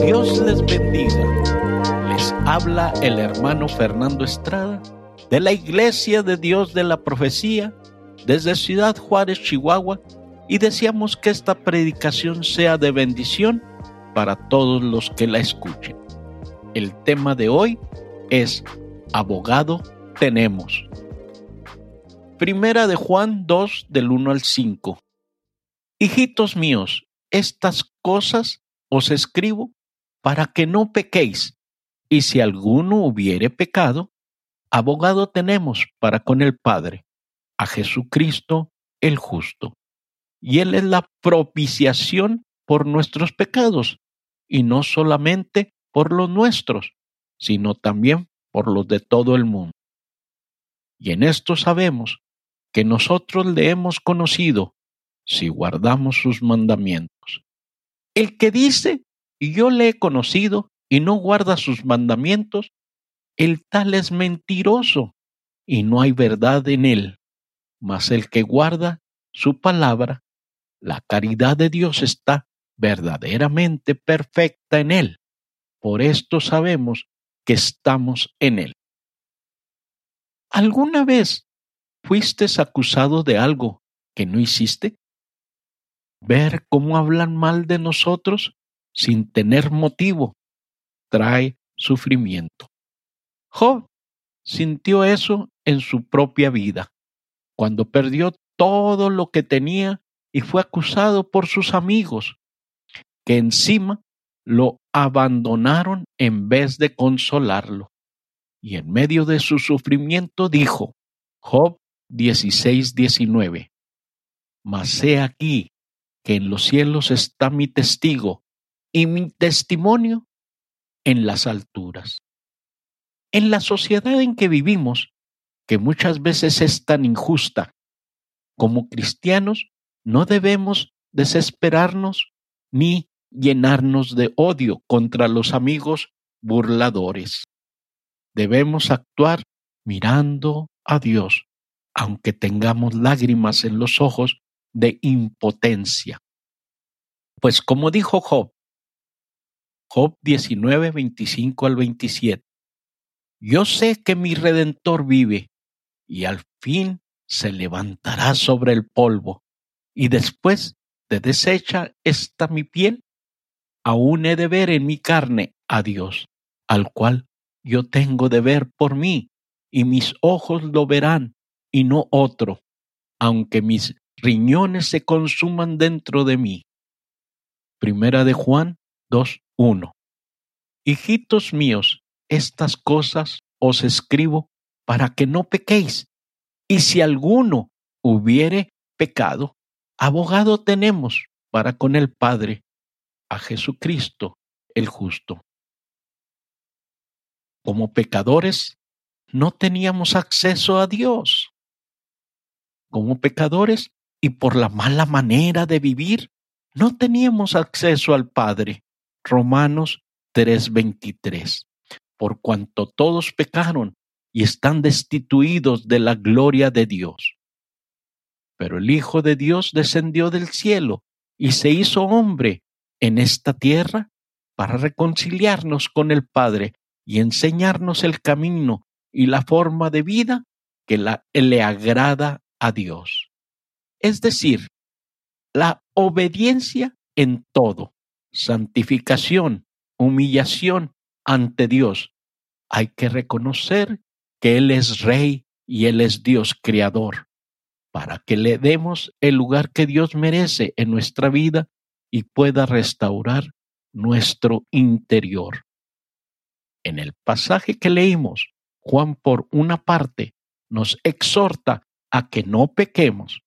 Dios les bendiga. Les habla el hermano Fernando Estrada de la Iglesia de Dios de la Profecía desde Ciudad Juárez, Chihuahua, y deseamos que esta predicación sea de bendición para todos los que la escuchen. El tema de hoy es Abogado tenemos. Primera de Juan 2 del 1 al 5. Hijitos míos, estas cosas os escribo para que no pequéis. Y si alguno hubiere pecado, abogado tenemos para con el Padre, a Jesucristo el justo. Y Él es la propiciación por nuestros pecados, y no solamente por los nuestros, sino también por los de todo el mundo. Y en esto sabemos que nosotros le hemos conocido si guardamos sus mandamientos. El que dice, yo le he conocido y no guarda sus mandamientos, el tal es mentiroso y no hay verdad en él. Mas el que guarda su palabra, la caridad de Dios está verdaderamente perfecta en él. Por esto sabemos que estamos en él. ¿Alguna vez fuiste acusado de algo que no hiciste? Ver cómo hablan mal de nosotros sin tener motivo trae sufrimiento. Job sintió eso en su propia vida, cuando perdió todo lo que tenía y fue acusado por sus amigos, que encima lo abandonaron en vez de consolarlo. Y en medio de su sufrimiento dijo, Job 16, 19, Mas he aquí que en los cielos está mi testigo y mi testimonio en las alturas. En la sociedad en que vivimos, que muchas veces es tan injusta, como cristianos no debemos desesperarnos ni llenarnos de odio contra los amigos burladores. Debemos actuar mirando a Dios, aunque tengamos lágrimas en los ojos de impotencia. Pues como dijo Job, Job 19, 25 al 27, yo sé que mi redentor vive y al fin se levantará sobre el polvo y después de deshecha está mi piel, aún he de ver en mi carne a Dios, al cual yo tengo de ver por mí, y mis ojos lo verán y no otro, aunque mis riñones se consuman dentro de mí. Primera de Juan 2.1. Hijitos míos, estas cosas os escribo para que no pequéis. Y si alguno hubiere pecado, abogado tenemos para con el Padre, a Jesucristo el justo. Como pecadores, no teníamos acceso a Dios. Como pecadores y por la mala manera de vivir, no teníamos acceso al Padre. Romanos 3:23. Por cuanto todos pecaron y están destituidos de la gloria de Dios. Pero el Hijo de Dios descendió del cielo y se hizo hombre en esta tierra para reconciliarnos con el Padre y enseñarnos el camino y la forma de vida que le agrada a Dios. Es decir, la obediencia en todo, santificación, humillación ante Dios. Hay que reconocer que Él es Rey y Él es Dios Creador, para que le demos el lugar que Dios merece en nuestra vida y pueda restaurar nuestro interior. En el pasaje que leímos, Juan por una parte nos exhorta a que no pequemos,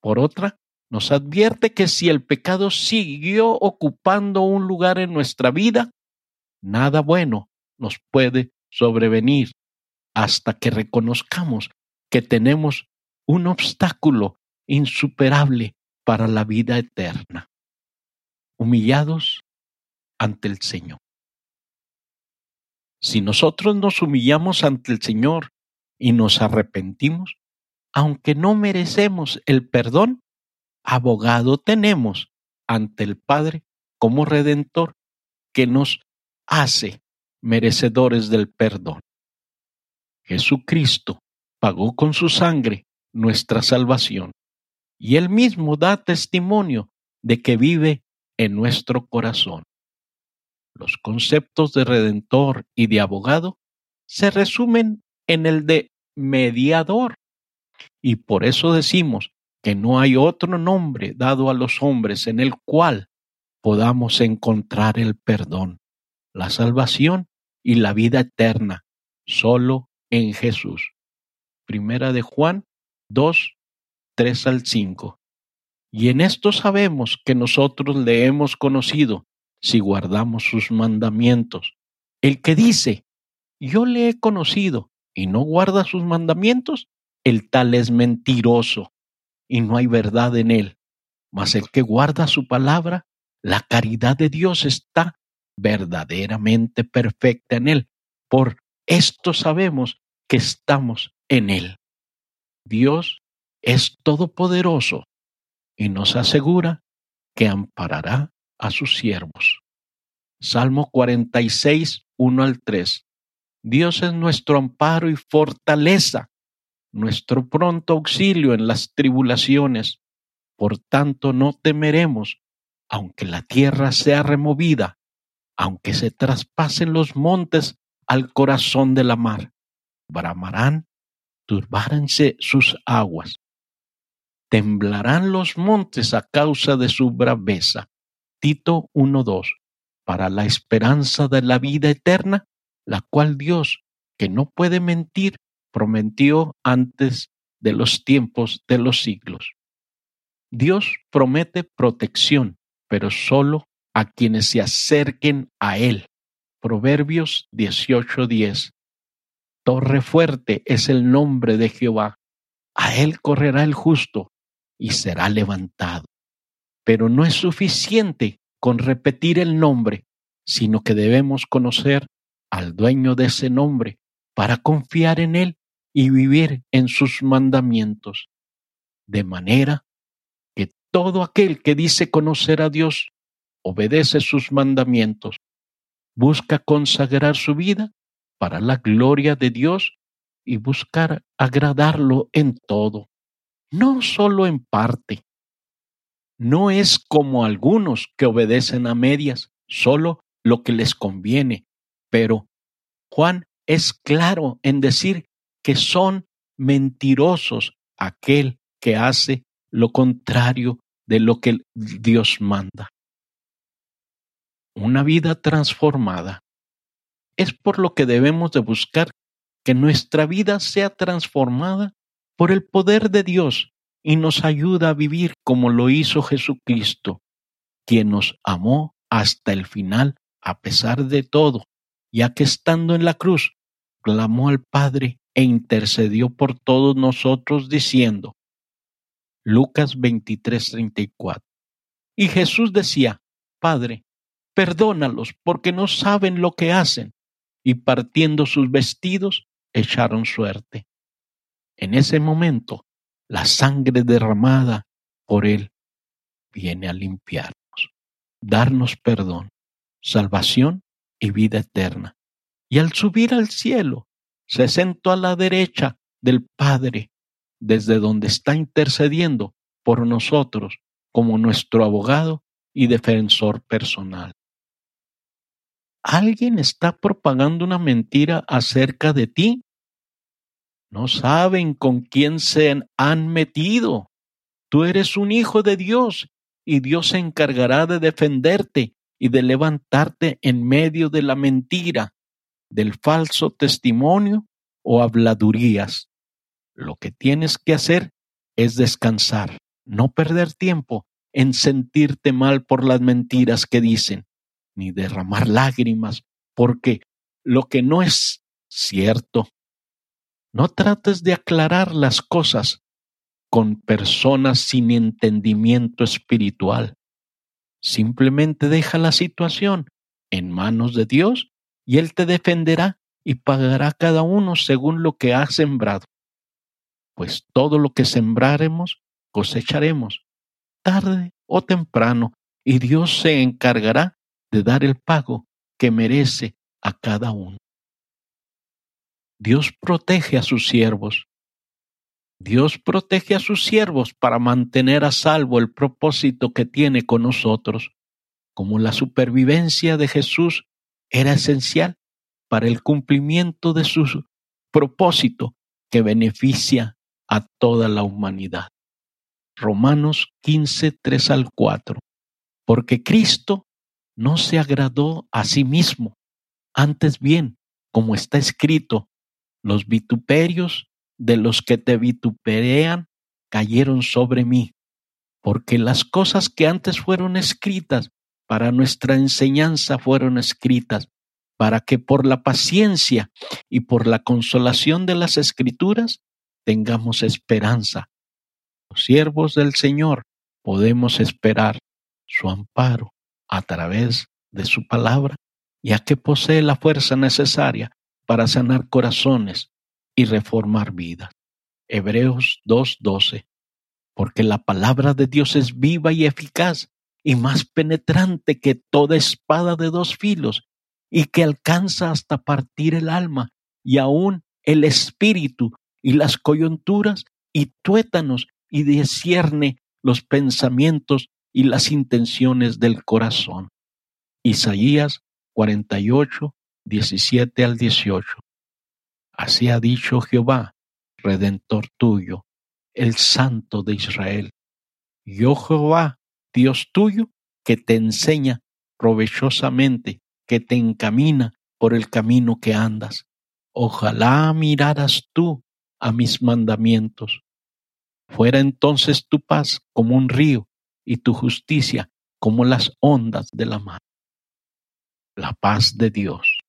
por otra nos advierte que si el pecado siguió ocupando un lugar en nuestra vida, nada bueno nos puede sobrevenir hasta que reconozcamos que tenemos un obstáculo insuperable para la vida eterna humillados ante el Señor. Si nosotros nos humillamos ante el Señor y nos arrepentimos, aunque no merecemos el perdón, abogado tenemos ante el Padre como redentor que nos hace merecedores del perdón. Jesucristo pagó con su sangre nuestra salvación y él mismo da testimonio de que vive en nuestro corazón. Los conceptos de redentor y de abogado se resumen en el de mediador y por eso decimos que no hay otro nombre dado a los hombres en el cual podamos encontrar el perdón, la salvación y la vida eterna, solo en Jesús. Primera de Juan 2, 3 al 5. Y en esto sabemos que nosotros le hemos conocido si guardamos sus mandamientos. El que dice, yo le he conocido y no guarda sus mandamientos, el tal es mentiroso y no hay verdad en él. Mas el que guarda su palabra, la caridad de Dios está verdaderamente perfecta en él. Por esto sabemos que estamos en él. Dios es todopoderoso y nos asegura que amparará a sus siervos. Salmo 46, 1 al 3. Dios es nuestro amparo y fortaleza nuestro pronto auxilio en las tribulaciones. Por tanto, no temeremos, aunque la tierra sea removida, aunque se traspasen los montes al corazón de la mar. Bramarán, turbárense sus aguas. Temblarán los montes a causa de su braveza. Tito 1.2. Para la esperanza de la vida eterna, la cual Dios, que no puede mentir, prometió antes de los tiempos de los siglos. Dios promete protección, pero solo a quienes se acerquen a Él. Proverbios 18:10. Torre fuerte es el nombre de Jehová. A Él correrá el justo y será levantado. Pero no es suficiente con repetir el nombre, sino que debemos conocer al dueño de ese nombre para confiar en Él y vivir en sus mandamientos, de manera que todo aquel que dice conocer a Dios obedece sus mandamientos, busca consagrar su vida para la gloria de Dios y buscar agradarlo en todo, no solo en parte. No es como algunos que obedecen a medias, solo lo que les conviene, pero Juan es claro en decir que son mentirosos aquel que hace lo contrario de lo que Dios manda. Una vida transformada es por lo que debemos de buscar que nuestra vida sea transformada por el poder de Dios y nos ayuda a vivir como lo hizo Jesucristo, quien nos amó hasta el final a pesar de todo, ya que estando en la cruz clamó al Padre e intercedió por todos nosotros diciendo, Lucas 23:34. Y Jesús decía, Padre, perdónalos porque no saben lo que hacen. Y partiendo sus vestidos, echaron suerte. En ese momento, la sangre derramada por Él viene a limpiarnos, darnos perdón, salvación y vida eterna. Y al subir al cielo, se sentó a la derecha del Padre, desde donde está intercediendo por nosotros como nuestro abogado y defensor personal. ¿Alguien está propagando una mentira acerca de ti? No saben con quién se han metido. Tú eres un hijo de Dios y Dios se encargará de defenderte y de levantarte en medio de la mentira del falso testimonio o habladurías. Lo que tienes que hacer es descansar, no perder tiempo en sentirte mal por las mentiras que dicen, ni derramar lágrimas, porque lo que no es cierto. No trates de aclarar las cosas con personas sin entendimiento espiritual. Simplemente deja la situación en manos de Dios y Él te defenderá y pagará cada uno según lo que ha sembrado. Pues todo lo que sembraremos, cosecharemos, tarde o temprano, y Dios se encargará de dar el pago que merece a cada uno. Dios protege a sus siervos. Dios protege a sus siervos para mantener a salvo el propósito que tiene con nosotros, como la supervivencia de Jesús era esencial para el cumplimiento de su propósito que beneficia a toda la humanidad. Romanos 15, 3 al 4. Porque Cristo no se agradó a sí mismo, antes bien, como está escrito, los vituperios de los que te vituperean cayeron sobre mí, porque las cosas que antes fueron escritas para nuestra enseñanza fueron escritas, para que por la paciencia y por la consolación de las escrituras tengamos esperanza. Los siervos del Señor podemos esperar su amparo a través de su palabra, ya que posee la fuerza necesaria para sanar corazones y reformar vidas. Hebreos 2.12. Porque la palabra de Dios es viva y eficaz y más penetrante que toda espada de dos filos y que alcanza hasta partir el alma y aún el espíritu y las coyunturas y tuétanos y discierne los pensamientos y las intenciones del corazón. Isaías 48, 17 al 18. Así ha dicho Jehová, Redentor tuyo, el Santo de Israel. Yo Jehová, Dios tuyo, que te enseña provechosamente, que te encamina por el camino que andas. Ojalá miraras tú a mis mandamientos. Fuera entonces tu paz como un río y tu justicia como las ondas de la mar. La paz de Dios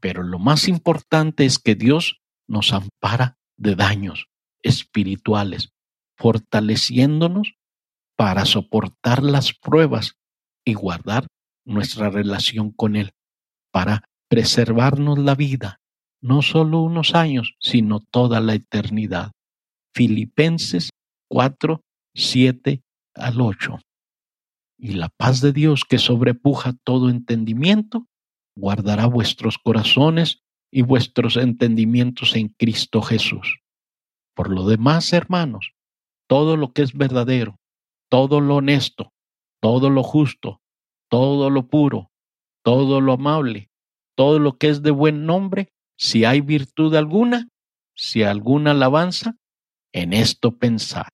pero lo más importante es que Dios nos ampara de daños espirituales, fortaleciéndonos para soportar las pruebas y guardar nuestra relación con Él, para preservarnos la vida, no solo unos años, sino toda la eternidad. Filipenses 4, 7 al 8. Y la paz de Dios que sobrepuja todo entendimiento guardará vuestros corazones y vuestros entendimientos en Cristo Jesús. Por lo demás, hermanos, todo lo que es verdadero, todo lo honesto, todo lo justo, todo lo puro, todo lo amable, todo lo que es de buen nombre, si hay virtud alguna, si alguna alabanza, en esto pensad.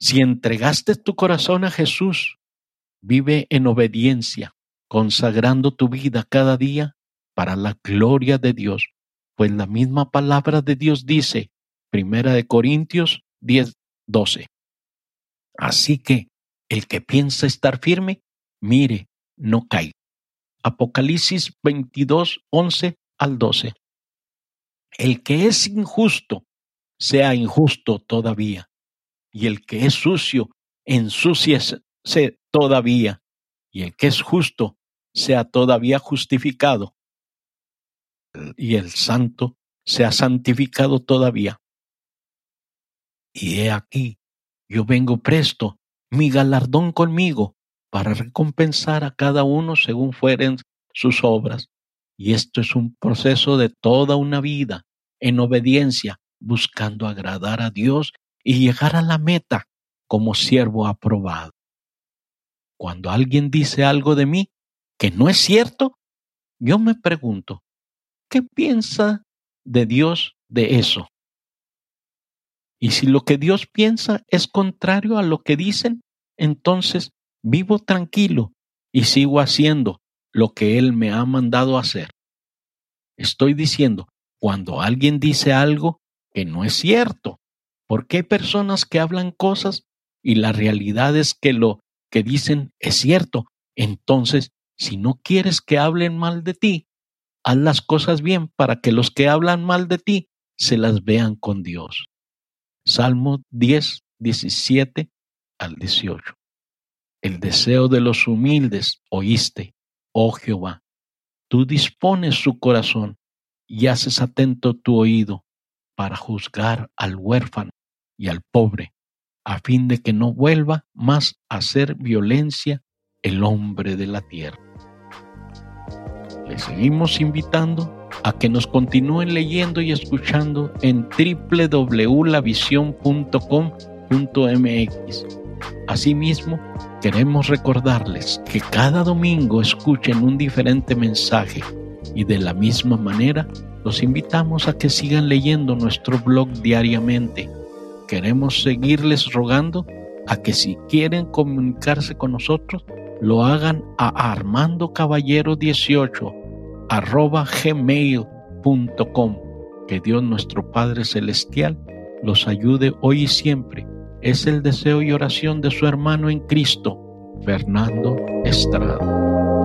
Si entregaste tu corazón a Jesús, vive en obediencia, consagrando tu vida cada día para la gloria de Dios, pues la misma palabra de Dios dice, Primera de Corintios 10, 12. Así que el que piensa estar firme, mire, no caiga. Apocalipsis 22, 11 al 12. El que es injusto, sea injusto todavía, y el que es sucio, ensúciese todavía, y el que es justo sea todavía justificado, y el santo sea santificado todavía. Y he aquí, yo vengo presto, mi galardón conmigo, para recompensar a cada uno según fueren sus obras. Y esto es un proceso de toda una vida en obediencia, buscando agradar a Dios y llegar a la meta como siervo aprobado. Cuando alguien dice algo de mí que no es cierto, yo me pregunto, ¿qué piensa de Dios de eso? Y si lo que Dios piensa es contrario a lo que dicen, entonces vivo tranquilo y sigo haciendo lo que Él me ha mandado hacer. Estoy diciendo, cuando alguien dice algo que no es cierto, porque hay personas que hablan cosas y la realidad es que lo que dicen es cierto. Entonces, si no quieres que hablen mal de ti, haz las cosas bien para que los que hablan mal de ti se las vean con Dios. Salmo 10, 17 al 18. El deseo de los humildes oíste, oh Jehová. Tú dispones su corazón y haces atento tu oído para juzgar al huérfano y al pobre a fin de que no vuelva más a hacer violencia el hombre de la tierra. Les seguimos invitando a que nos continúen leyendo y escuchando en www.lavision.com.mx. Asimismo, queremos recordarles que cada domingo escuchen un diferente mensaje y de la misma manera los invitamos a que sigan leyendo nuestro blog diariamente. Queremos seguirles rogando a que si quieren comunicarse con nosotros, lo hagan a Armando Caballero 18 arroba gmail.com. Que Dios nuestro Padre Celestial los ayude hoy y siempre. Es el deseo y oración de su hermano en Cristo, Fernando Estrada.